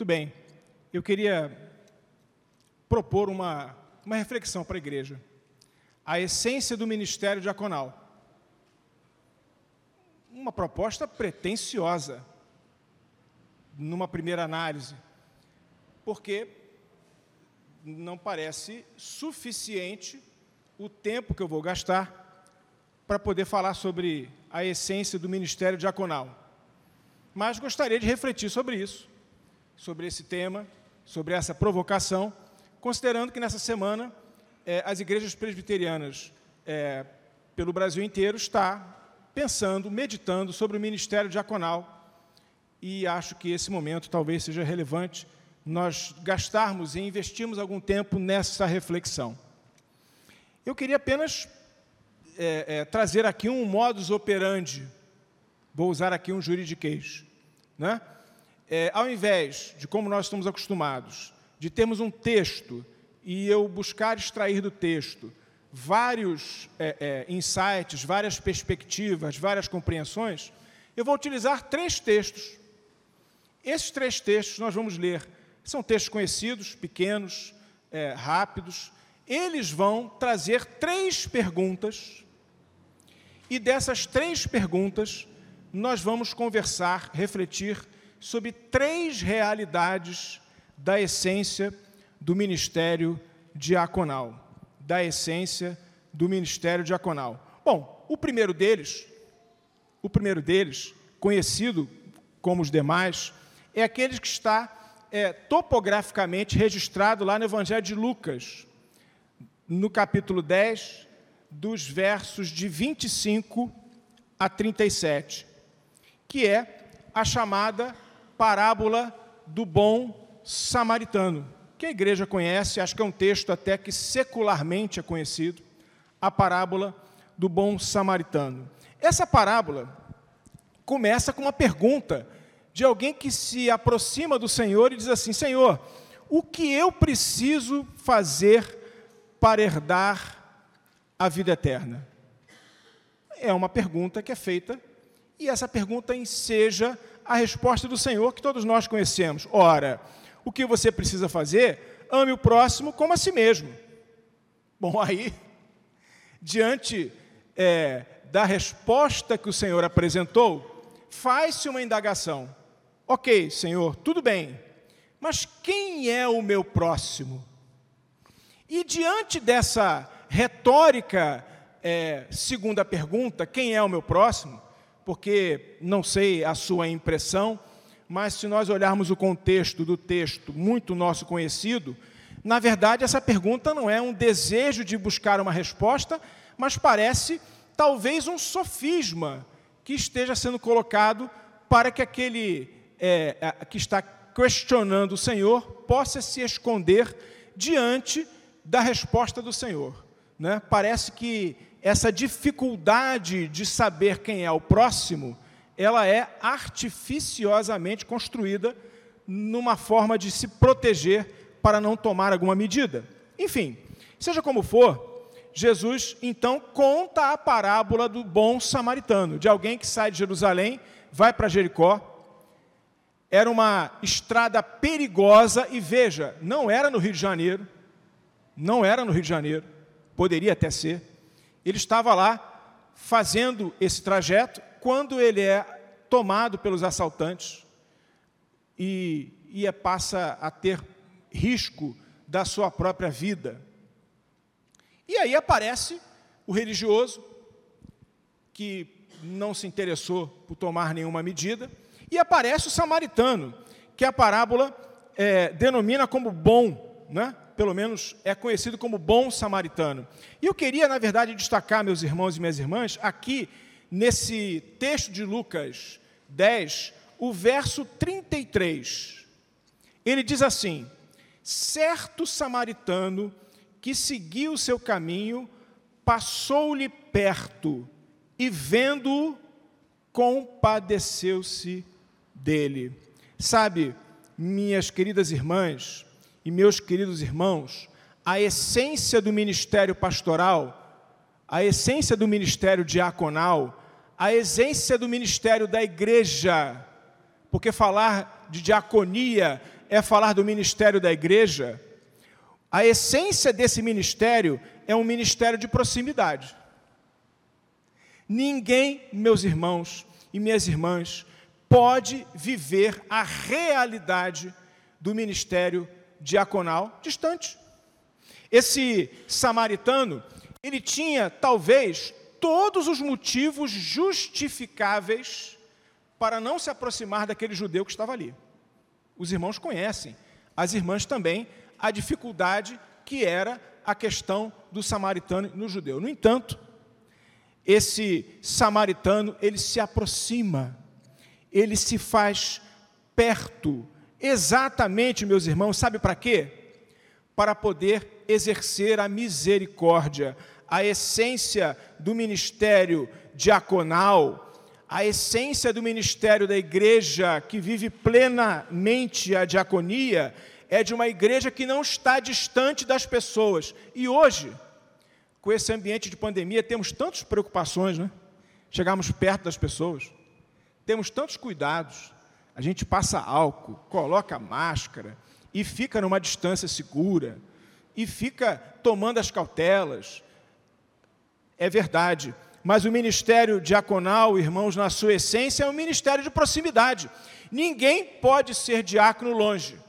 Muito bem. Eu queria propor uma, uma reflexão para a igreja. A essência do ministério diaconal. Uma proposta pretensiosa, numa primeira análise, porque não parece suficiente o tempo que eu vou gastar para poder falar sobre a essência do ministério diaconal. Mas gostaria de refletir sobre isso, sobre esse tema, sobre essa provocação, considerando que nessa semana eh, as igrejas presbiterianas eh, pelo Brasil inteiro está pensando, meditando sobre o ministério diaconal e acho que esse momento talvez seja relevante nós gastarmos e investirmos algum tempo nessa reflexão. Eu queria apenas é, é, trazer aqui um modus operandi, vou usar aqui um juridiquês. Né? É, ao invés de, como nós estamos acostumados, de termos um texto e eu buscar extrair do texto vários é, é, insights, várias perspectivas, várias compreensões, eu vou utilizar três textos. Esses três textos nós vamos ler são textos conhecidos, pequenos, é, rápidos. Eles vão trazer três perguntas, e dessas três perguntas, nós vamos conversar, refletir sobre três realidades da essência do ministério diaconal. Da essência do ministério diaconal. Bom, o primeiro deles, o primeiro deles, conhecido como os demais, é aquele que está é, topograficamente registrado lá no Evangelho de Lucas, no capítulo 10, dos versos de 25 a 37, que é a chamada parábola do bom samaritano, que a igreja conhece, acho que é um texto até que secularmente é conhecido, a parábola do bom samaritano. Essa parábola começa com uma pergunta de alguém que se aproxima do Senhor e diz assim: Senhor, o que eu preciso fazer para herdar a vida eterna? É uma pergunta que é feita e essa pergunta enseja a resposta do Senhor que todos nós conhecemos. Ora, o que você precisa fazer? Ame o próximo como a si mesmo. Bom, aí, diante é, da resposta que o Senhor apresentou, faz-se uma indagação. Ok, Senhor, tudo bem, mas quem é o meu próximo? E diante dessa retórica é, segunda pergunta, quem é o meu próximo? Porque não sei a sua impressão, mas se nós olharmos o contexto do texto, muito nosso conhecido, na verdade essa pergunta não é um desejo de buscar uma resposta, mas parece talvez um sofisma que esteja sendo colocado para que aquele é, é, que está questionando o Senhor possa se esconder diante da resposta do Senhor. Né? Parece que essa dificuldade de saber quem é o próximo, ela é artificiosamente construída numa forma de se proteger para não tomar alguma medida. Enfim, seja como for, Jesus então conta a parábola do bom samaritano, de alguém que sai de Jerusalém, vai para Jericó, era uma estrada perigosa e veja, não era no Rio de Janeiro, não era no Rio de Janeiro, poderia até ser. Ele estava lá fazendo esse trajeto quando ele é tomado pelos assaltantes e, e é, passa a ter risco da sua própria vida. E aí aparece o religioso que não se interessou por tomar nenhuma medida e aparece o samaritano, que a parábola é, denomina como bom, né? Pelo menos é conhecido como bom samaritano. E eu queria, na verdade, destacar, meus irmãos e minhas irmãs, aqui nesse texto de Lucas 10, o verso 33. Ele diz assim: Certo samaritano que seguiu o seu caminho, passou-lhe perto e, vendo-o, compadeceu-se dele. Sabe, minhas queridas irmãs e meus queridos irmãos, a essência do ministério pastoral, a essência do ministério diaconal, a essência do ministério da igreja, porque falar de diaconia é falar do ministério da igreja, a essência desse ministério é um ministério de proximidade. Ninguém, meus irmãos e minhas irmãs, pode viver a realidade do ministério diaconal distante. Esse samaritano, ele tinha talvez todos os motivos justificáveis para não se aproximar daquele judeu que estava ali. Os irmãos conhecem, as irmãs também, a dificuldade que era a questão do samaritano no judeu. No entanto, esse samaritano, ele se aproxima, ele se faz perto, exatamente, meus irmãos, sabe para quê? Para poder exercer a misericórdia, a essência do ministério diaconal, a essência do ministério da igreja que vive plenamente a diaconia é de uma igreja que não está distante das pessoas. E hoje, com esse ambiente de pandemia, temos tantas preocupações, né? Chegarmos perto das pessoas, temos tantos cuidados. A gente passa álcool, coloca máscara e fica numa distância segura e fica tomando as cautelas. É verdade, mas o ministério diaconal, irmãos, na sua essência, é um ministério de proximidade. Ninguém pode ser diácono longe.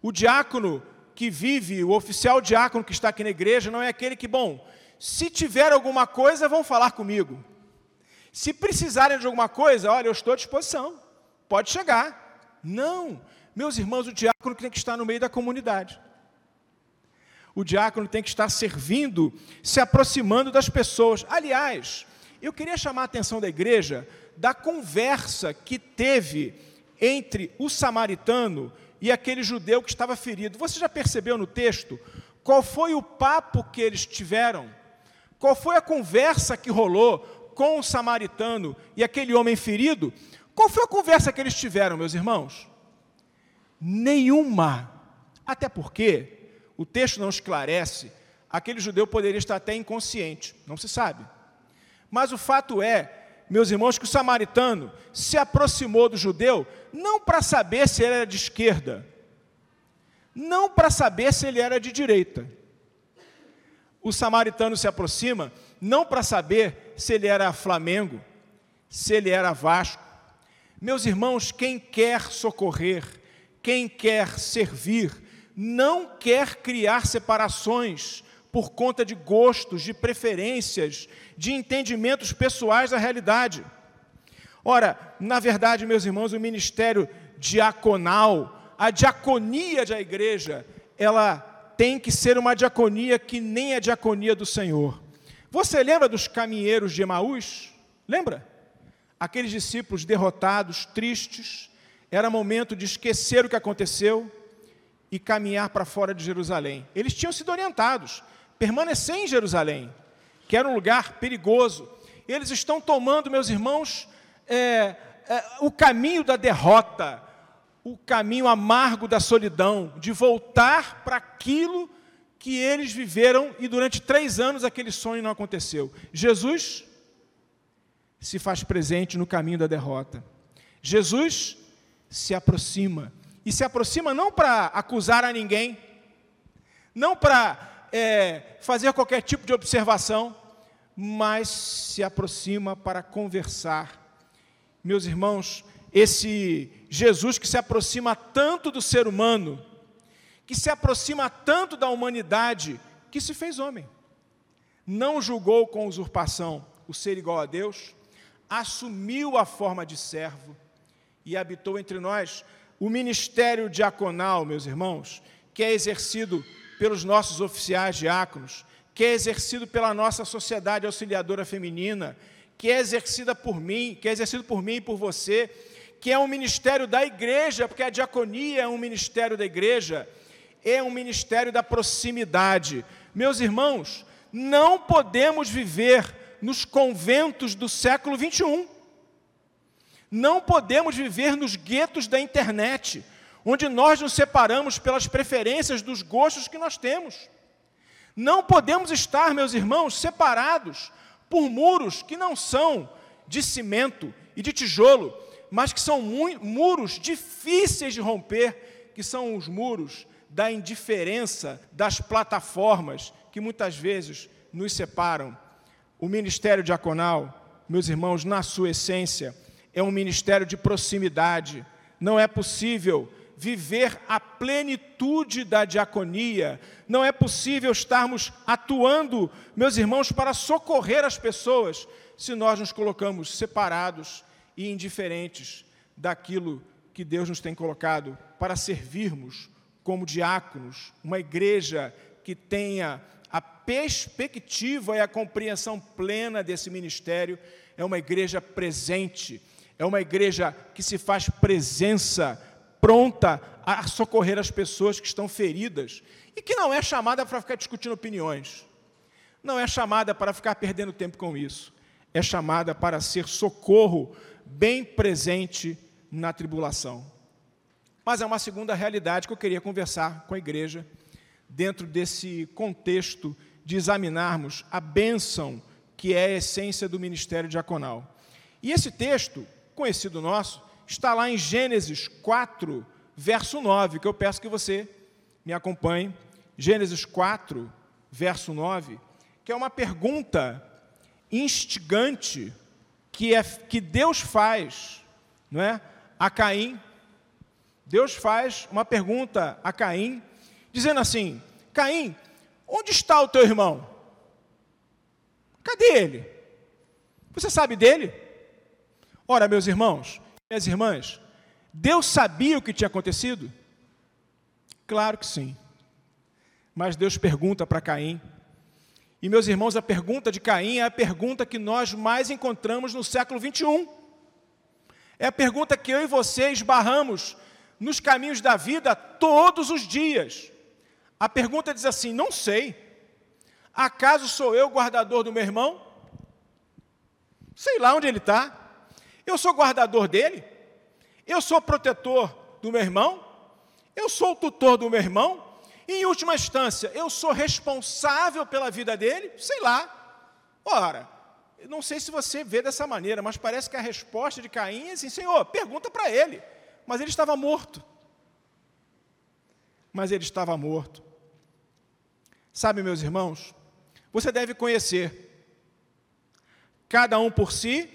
O diácono que vive, o oficial diácono que está aqui na igreja, não é aquele que, bom, se tiver alguma coisa, vão falar comigo. Se precisarem de alguma coisa, olha, eu estou à disposição, pode chegar. Não, meus irmãos, o diácono tem que estar no meio da comunidade. O diácono tem que estar servindo, se aproximando das pessoas. Aliás, eu queria chamar a atenção da igreja da conversa que teve entre o samaritano e aquele judeu que estava ferido. Você já percebeu no texto qual foi o papo que eles tiveram? Qual foi a conversa que rolou com o samaritano e aquele homem ferido? Qual foi a conversa que eles tiveram, meus irmãos? Nenhuma. Até porque o texto não esclarece, aquele judeu poderia estar até inconsciente, não se sabe. Mas o fato é meus irmãos, que o samaritano se aproximou do judeu não para saber se ele era de esquerda, não para saber se ele era de direita. O samaritano se aproxima não para saber se ele era Flamengo, se ele era Vasco. Meus irmãos, quem quer socorrer, quem quer servir, não quer criar separações por conta de gostos, de preferências, de entendimentos pessoais da realidade. Ora, na verdade, meus irmãos, o ministério diaconal, a diaconia da igreja, ela tem que ser uma diaconia que nem a diaconia do Senhor. Você lembra dos caminheiros de Emaús? Lembra? Aqueles discípulos derrotados, tristes, era momento de esquecer o que aconteceu e caminhar para fora de Jerusalém. Eles tinham sido orientados permanecer em Jerusalém, que era um lugar perigoso. Eles estão tomando, meus irmãos, é, é, o caminho da derrota, o caminho amargo da solidão, de voltar para aquilo que eles viveram e durante três anos aquele sonho não aconteceu. Jesus se faz presente no caminho da derrota. Jesus se aproxima. E se aproxima não para acusar a ninguém, não para é, fazer qualquer tipo de observação, mas se aproxima para conversar. Meus irmãos, esse Jesus que se aproxima tanto do ser humano, que se aproxima tanto da humanidade, que se fez homem. Não julgou com usurpação o ser igual a Deus, assumiu a forma de servo e habitou entre nós. O ministério diaconal, meus irmãos, que é exercido pelos nossos oficiais diáconos, que é exercido pela nossa sociedade auxiliadora feminina, que é exercida por mim, que é exercido por mim e por você, que é um ministério da igreja, porque a diaconia é um ministério da igreja, é um ministério da proximidade. Meus irmãos, não podemos viver nos conventos do século 21. Não podemos viver nos guetos da internet onde nós nos separamos pelas preferências dos gostos que nós temos. Não podemos estar, meus irmãos, separados por muros que não são de cimento e de tijolo, mas que são muros difíceis de romper, que são os muros da indiferença das plataformas que muitas vezes nos separam. O ministério diaconal, meus irmãos, na sua essência, é um ministério de proximidade. Não é possível viver a plenitude da diaconia, não é possível estarmos atuando, meus irmãos, para socorrer as pessoas, se nós nos colocamos separados e indiferentes daquilo que Deus nos tem colocado para servirmos como diáconos, uma igreja que tenha perspectiva e a compreensão plena desse ministério, é uma igreja presente, é uma igreja que se faz presença, pronta a socorrer as pessoas que estão feridas. E que não é chamada para ficar discutindo opiniões, não é chamada para ficar perdendo tempo com isso, é chamada para ser socorro bem presente na tribulação. Mas é uma segunda realidade que eu queria conversar com a igreja, dentro desse contexto de examinarmos a bênção que é a essência do ministério diaconal. E esse texto, conhecido nosso, está lá em Gênesis 4, verso 9, que eu peço que você me acompanhe. Gênesis 4, verso 9, que é uma pergunta instigante que, é, que Deus faz não é, a Caim. Deus faz uma pergunta a Caim, dizendo assim: Caim, onde está o teu irmão? Cadê ele? Você sabe dele? Ora, meus irmãos, minhas irmãs, Deus sabia o que tinha acontecido? Claro que sim. Mas Deus pergunta para Caim. E, meus irmãos, a pergunta de Caim é a pergunta que nós mais encontramos no século 21. É a pergunta que eu e você esbarramos nos caminhos da vida todos os dias. A pergunta diz assim: não sei. Acaso sou eu guardador do meu irmão? Sei lá onde ele está. Eu sou guardador dele? Eu sou protetor do meu irmão? Eu sou o tutor do meu irmão? E, em última instância, eu sou responsável pela vida dele? Sei lá. Ora, não sei se você vê dessa maneira, mas parece que a resposta de Caim é assim: Senhor, pergunta para ele. Mas ele estava morto. Mas ele estava morto. Sabe, meus irmãos, você deve conhecer cada um por si,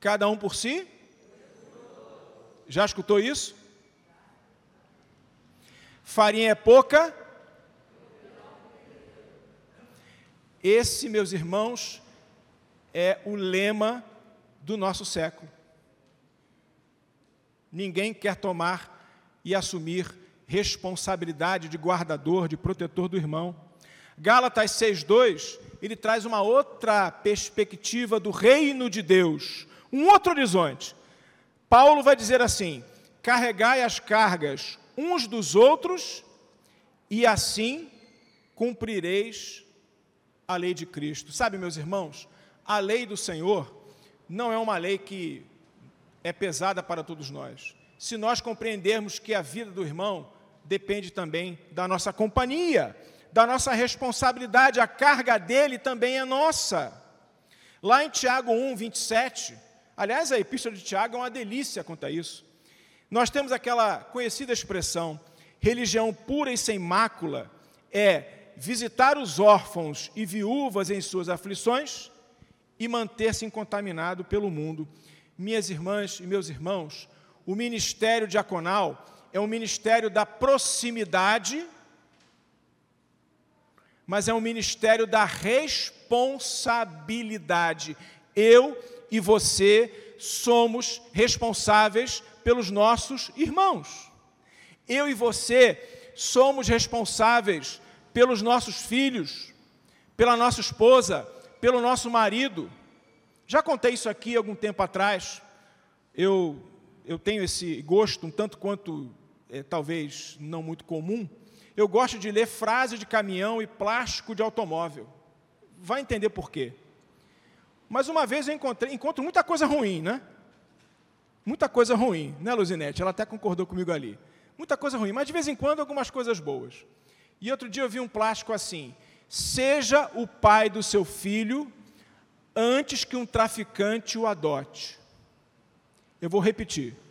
cada um por si. Já escutou isso? Farinha é pouca. Esse, meus irmãos, é o lema do nosso século. Ninguém quer tomar e assumir responsabilidade de guardador, de protetor do irmão. Gálatas 6:2, ele traz uma outra perspectiva do reino de Deus, um outro horizonte. Paulo vai dizer assim: carregai as cargas uns dos outros, e assim cumprireis a lei de Cristo. Sabe, meus irmãos, a lei do Senhor não é uma lei que é pesada para todos nós. Se nós compreendermos que a vida do irmão depende também da nossa companhia, da nossa responsabilidade, a carga dele também é nossa. Lá em Tiago 1, 27, aliás, a epístola de Tiago é uma delícia quanto a isso. Nós temos aquela conhecida expressão: religião pura e sem mácula é visitar os órfãos e viúvas em suas aflições e manter-se incontaminado pelo mundo. Minhas irmãs e meus irmãos, o ministério diaconal é um ministério da proximidade, mas é um ministério da responsabilidade. Eu e você somos responsáveis pelos nossos irmãos. Eu e você somos responsáveis pelos nossos filhos, pela nossa esposa, pelo nosso marido. Já contei isso aqui algum tempo atrás. Eu, eu tenho esse gosto, um tanto quanto é, talvez não muito comum. Eu gosto de ler frase de caminhão e plástico de automóvel. Vai entender por quê. Mas uma vez eu encontrei, encontro muita coisa ruim, né? Muita coisa ruim, né, Luzinete? Ela até concordou comigo ali. Muita coisa ruim, mas de vez em quando algumas coisas boas. E outro dia eu vi um plástico assim: Seja o pai do seu filho antes que um traficante o adote. Eu vou repetir.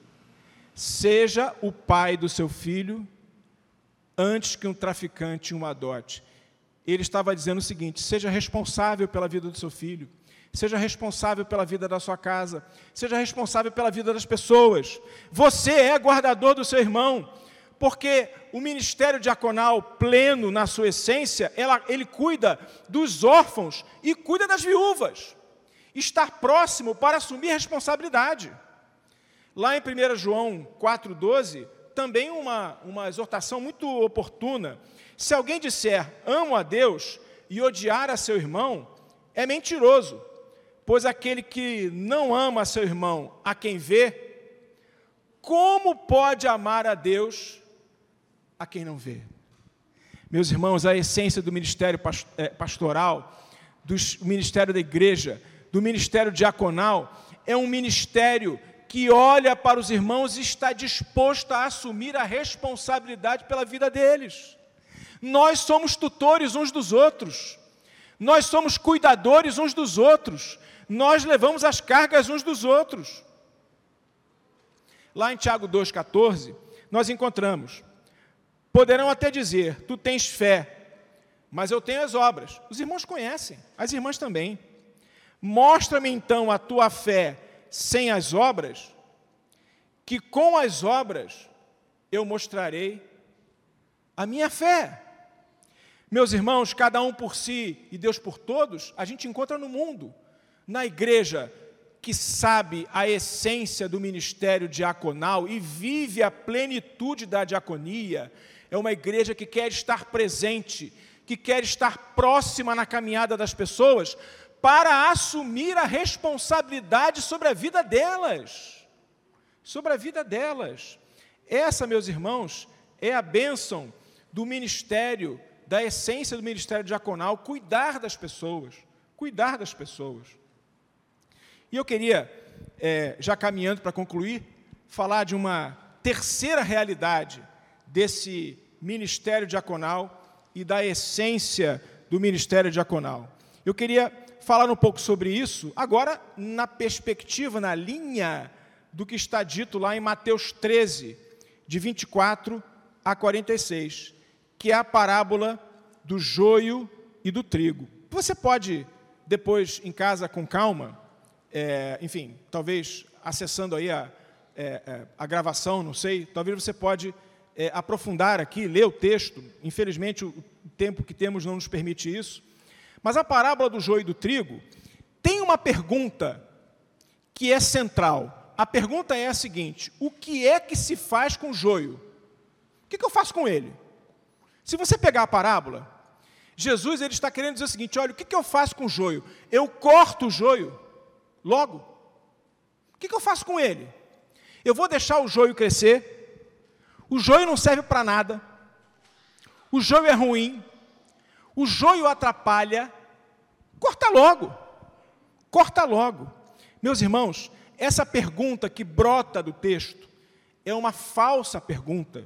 Seja o pai do seu filho antes que um traficante o adote. Ele estava dizendo o seguinte: seja responsável pela vida do seu filho, seja responsável pela vida da sua casa, seja responsável pela vida das pessoas. Você é guardador do seu irmão, porque o ministério diaconal pleno na sua essência, ela, ele cuida dos órfãos e cuida das viúvas. Estar próximo para assumir responsabilidade. Lá em 1 João 4,12, também uma, uma exortação muito oportuna. Se alguém disser amo a Deus e odiar a seu irmão, é mentiroso, pois aquele que não ama a seu irmão, a quem vê, como pode amar a Deus a quem não vê? Meus irmãos, a essência do ministério eh, pastoral, do ministério da igreja, do ministério diaconal, é um ministério que olha para os irmãos e está disposto a assumir a responsabilidade pela vida deles. Nós somos tutores uns dos outros, nós somos cuidadores uns dos outros, nós levamos as cargas uns dos outros. Lá em Tiago 2,14, nós encontramos: poderão até dizer, tu tens fé, mas eu tenho as obras. Os irmãos conhecem, as irmãs também. Mostra-me então a tua fé sem as obras, que com as obras eu mostrarei a minha fé. Meus irmãos, cada um por si e Deus por todos, a gente encontra no mundo. Na igreja que sabe a essência do ministério diaconal e vive a plenitude da diaconia, é uma igreja que quer estar presente, que quer estar próxima na caminhada das pessoas, para assumir a responsabilidade sobre a vida delas. Sobre a vida delas. Essa, meus irmãos, é a bênção do ministério, da essência do ministério diaconal, cuidar das pessoas. Cuidar das pessoas. E eu queria, é, já caminhando para concluir, falar de uma terceira realidade desse ministério diaconal e da essência do ministério diaconal. Eu queria falar um pouco sobre isso, agora na perspectiva, na linha do que está dito lá em Mateus 13, de 24 a 46, que é a parábola do joio e do trigo. Você pode, depois, em casa, com calma, é, enfim, talvez acessando aí a, é, é a gravação, não sei, talvez você pode é, aprofundar aqui, ler o texto. Infelizmente, o tempo que temos não nos permite isso. Mas a parábola do joio e do trigo tem uma pergunta que é central. A pergunta é a seguinte: o que é que se faz com o joio? O que, eu faço com ele? Se você pegar a parábola, Jesus ele está querendo dizer o seguinte: olha, o que, eu faço com o joio? Eu corto o joio, logo. O que eu faço com ele? Eu vou deixar o joio crescer. O joio não serve para nada. O joio é ruim o joio atrapalha, corta logo. Corta logo. Meus irmãos, essa pergunta que brota do texto é uma falsa pergunta.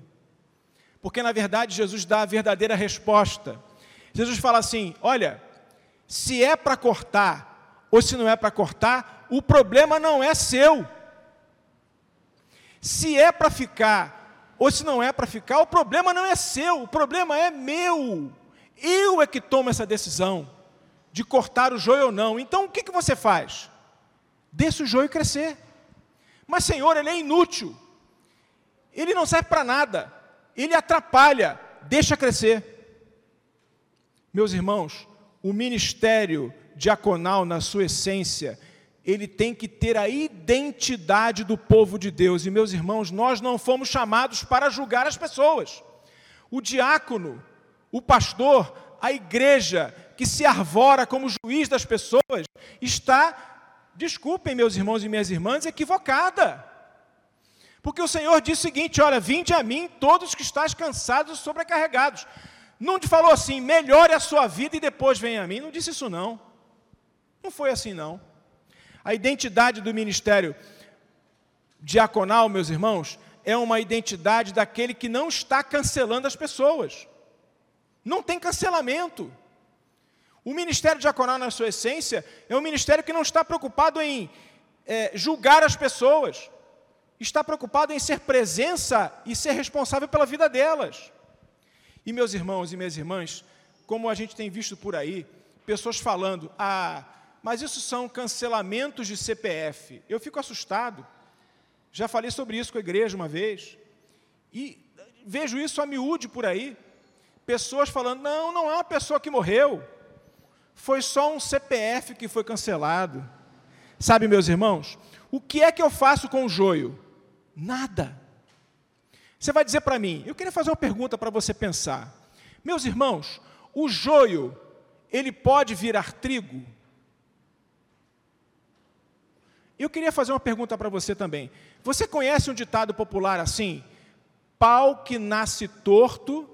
Porque na verdade Jesus dá a verdadeira resposta. Jesus fala assim: olha, se é para cortar ou se não é para cortar, o problema não é seu. Se é para ficar ou se não é para ficar, o problema não é seu, o problema é meu. Eu é que tomo essa decisão de cortar o joio ou não. Então o que, que você faz? Deixa o joio crescer. Mas, Senhor, ele é inútil. Ele não serve para nada. Ele atrapalha. Deixa crescer. Meus irmãos, o ministério diaconal, na sua essência, ele tem que ter a identidade do povo de Deus. E, meus irmãos, nós não fomos chamados para julgar as pessoas. O diácono, o pastor, a igreja que se arvora como juiz das pessoas, está, desculpem meus irmãos e minhas irmãs, equivocada. Porque o Senhor disse o seguinte: olha, vinde a mim todos que estáis cansados e sobrecarregados. Não te falou assim, melhore a sua vida e depois venha a mim. Não disse isso não. Não foi assim não. A identidade do ministério diaconal, meus irmãos, é uma identidade daquele que não está cancelando as pessoas. Não tem cancelamento. O ministério diaconal, na sua essência, é um ministério que não está preocupado em é, julgar as pessoas. está preocupado em ser presença e ser responsável pela vida delas. E meus irmãos e minhas irmãs, como a gente tem visto por aí, pessoas falando: "Ah, mas isso são cancelamentos de CPF". Eu fico assustado. Já falei sobre isso com a igreja uma vez. E vejo isso a miúde por aí. Pessoas falando: "Não, não é uma pessoa que morreu. Foi só um CPF que foi cancelado". Sabe, meus irmãos, o que é que eu faço com o joio? Nada. Você vai dizer para mim, eu queria fazer uma pergunta para você pensar. Meus irmãos, o joio, ele pode virar trigo? Eu queria fazer uma pergunta para você também. Você conhece um ditado popular assim? Pau que nasce torto.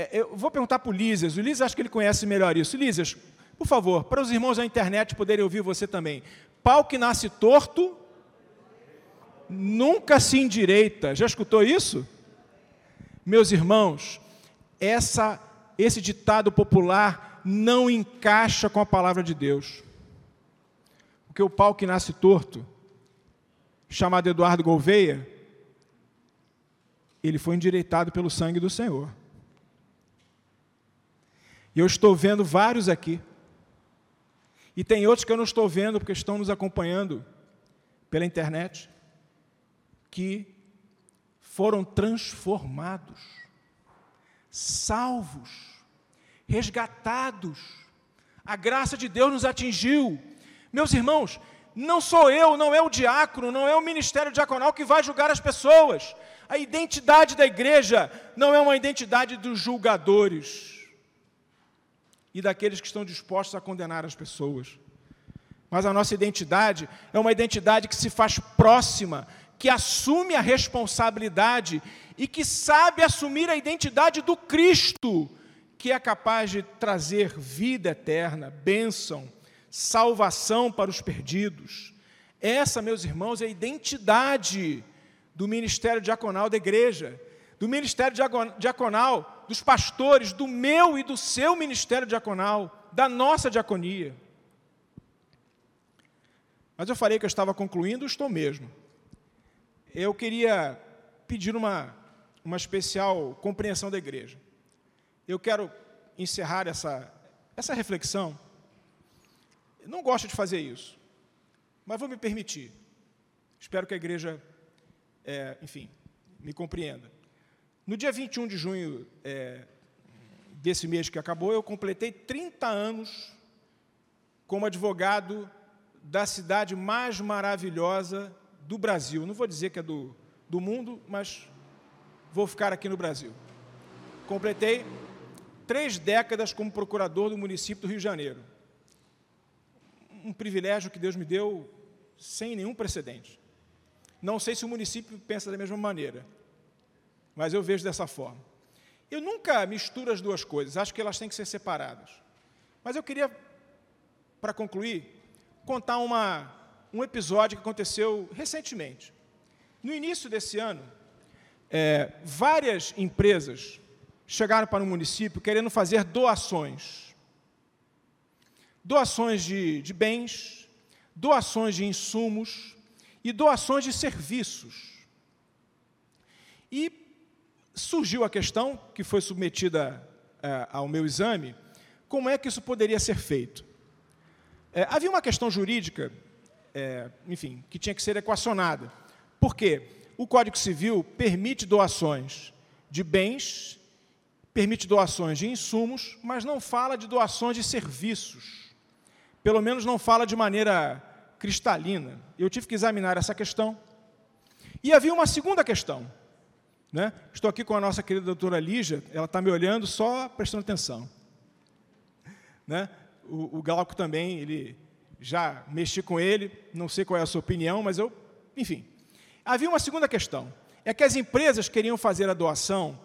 É, eu vou perguntar para o Lízias. O Lízias acho que ele conhece melhor isso. Lízias, por favor, para os irmãos da internet poderem ouvir você também. Pau que nasce torto, nunca se endireita. Já escutou isso? Meus irmãos, essa, esse ditado popular não encaixa com a palavra de Deus. Porque o pau que nasce torto, chamado Eduardo Gouveia, ele foi endireitado pelo sangue do Senhor. E eu estou vendo vários aqui e tem outros que eu não estou vendo porque estão nos acompanhando pela internet, que foram transformados, salvos, resgatados. A graça de Deus nos atingiu. Meus irmãos, não sou eu, não é o diácono, não é o ministério diaconal que vai julgar as pessoas. A identidade da igreja não é uma identidade dos julgadores e daqueles que estão dispostos a condenar as pessoas. Mas a nossa identidade é uma identidade que se faz próxima, que assume a responsabilidade e que sabe assumir a identidade do Cristo, que é capaz de trazer vida eterna, bênção, salvação para os perdidos. Essa, meus irmãos, é a identidade do ministério diaconal da igreja do ministério diaconal, dos pastores, do meu e do seu ministério diaconal, da nossa diaconia. Mas eu falei que eu estava concluindo, estou mesmo. Eu queria pedir uma, uma especial compreensão da igreja. Eu quero encerrar essa, essa reflexão. Eu não gosto de fazer isso, mas vou me permitir. Espero que a igreja, é, enfim, me compreenda. No dia 21 de junho é, desse mês que acabou, eu completei 30 anos como advogado da cidade mais maravilhosa do Brasil. Não vou dizer que é do, do mundo, mas vou ficar aqui no Brasil. Completei três décadas como procurador do município do Rio de Janeiro. Um privilégio que Deus me deu sem nenhum precedente. Não sei se o município pensa da mesma maneira mas eu vejo dessa forma. Eu nunca misturo as duas coisas, acho que elas têm que ser separadas. Mas eu queria, para concluir, contar uma, um episódio que aconteceu recentemente. No início desse ano, é, várias empresas chegaram para o município querendo fazer doações. Doações de, de bens, doações de insumos e doações de serviços. E surgiu a questão, que foi submetida é, ao meu exame, como é que isso poderia ser feito? É, havia uma questão jurídica, é, enfim, que tinha que ser equacionada. Por quê? O Código Civil permite doações de bens, permite doações de insumos, mas não fala de doações de serviços. Pelo menos não fala de maneira cristalina. Eu tive que examinar essa questão. E havia uma segunda questão, né? Estou aqui com a nossa querida doutora Lígia, ela está me olhando só prestando atenção. Né? O, o Glauco também, ele já mexi com ele, não sei qual é a sua opinião, mas eu, enfim. Havia uma segunda questão, é que as empresas queriam fazer a doação,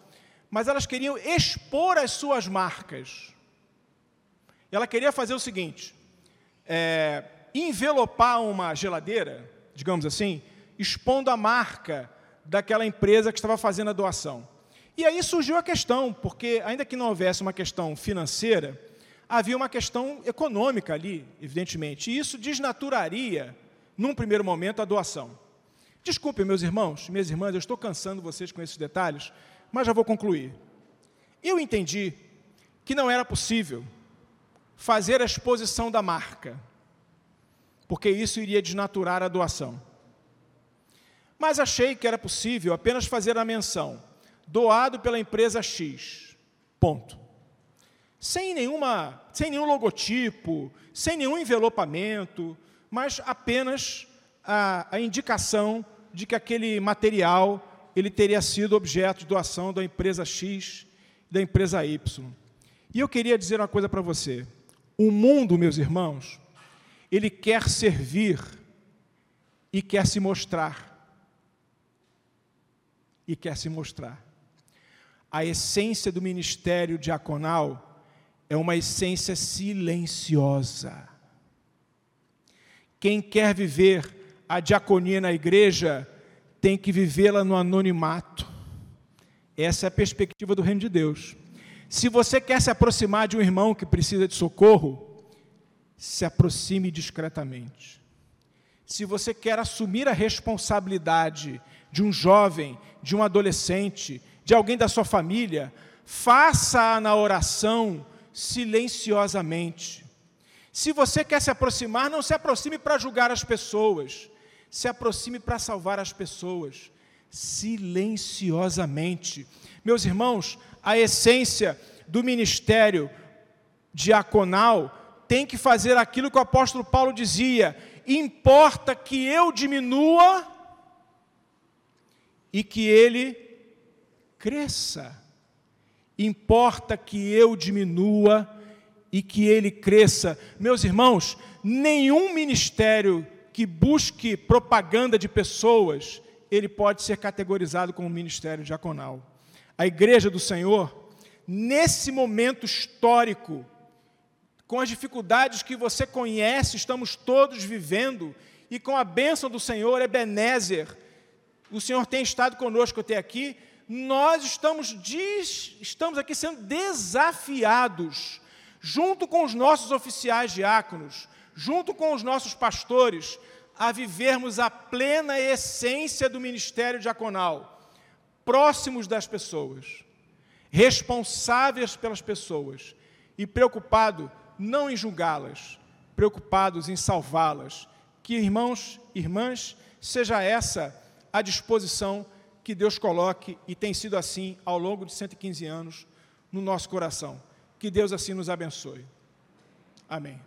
mas elas queriam expor as suas marcas. Ela queria fazer o seguinte, é, envelopar uma geladeira, digamos assim, expondo a marca daquela empresa que estava fazendo a doação. E aí surgiu a questão, porque ainda que não houvesse uma questão financeira, havia uma questão econômica ali, evidentemente, e isso desnaturaria, num primeiro momento, a doação. Desculpem, meus irmãos, minhas irmãs, eu estou cansando vocês com esses detalhes, mas já vou concluir. Eu entendi que não era possível fazer a exposição da marca, porque isso iria desnaturar a doação. Mas achei que era possível apenas fazer a menção, doado pela empresa X, ponto. Sem, nenhuma, sem nenhum logotipo, sem nenhum envelopamento, mas apenas a, a indicação de que aquele material ele teria sido objeto de doação da empresa X, da empresa Y. E eu queria dizer uma coisa para você. O mundo, meus irmãos, ele quer servir e quer se mostrar. E quer se mostrar. A essência do ministério diaconal é uma essência silenciosa. Quem quer viver a diaconia na igreja tem que vivê-la no anonimato. Essa é a perspectiva do reino de Deus. Se você quer se aproximar de um irmão que precisa de socorro, se aproxime discretamente. Se você quer assumir a responsabilidade de um jovem, de um adolescente, de alguém da sua família, faça-a na oração silenciosamente. Se você quer se aproximar, não se aproxime para julgar as pessoas se aproxime para salvar as pessoas, silenciosamente. Meus irmãos, a essência do ministério diaconal tem que fazer aquilo que o apóstolo Paulo dizia: importa que eu diminua e que ele cresça. Importa que eu diminua e que ele cresça. Meus irmãos, nenhum ministério que busque propaganda de pessoas, ele pode ser categorizado como ministério diaconal. A igreja do Senhor, nesse momento histórico, com as dificuldades que você conhece, estamos todos vivendo, e com a bênção do Senhor, Ebenezer, o Senhor tem estado conosco até aqui, nós estamos, estamos aqui sendo desafiados, junto com os nossos oficiais diáconos, junto com os nossos pastores, a vivermos a plena essência do ministério diaconal, próximos das pessoas, responsáveis pelas pessoas e preocupado não em julgá-las, preocupados em salvá-las. Que irmãos, irmãs, seja essa a disposição que Deus coloque e tem sido assim ao longo de 115 anos no nosso coração. Que Deus assim nos abençoe. Amém.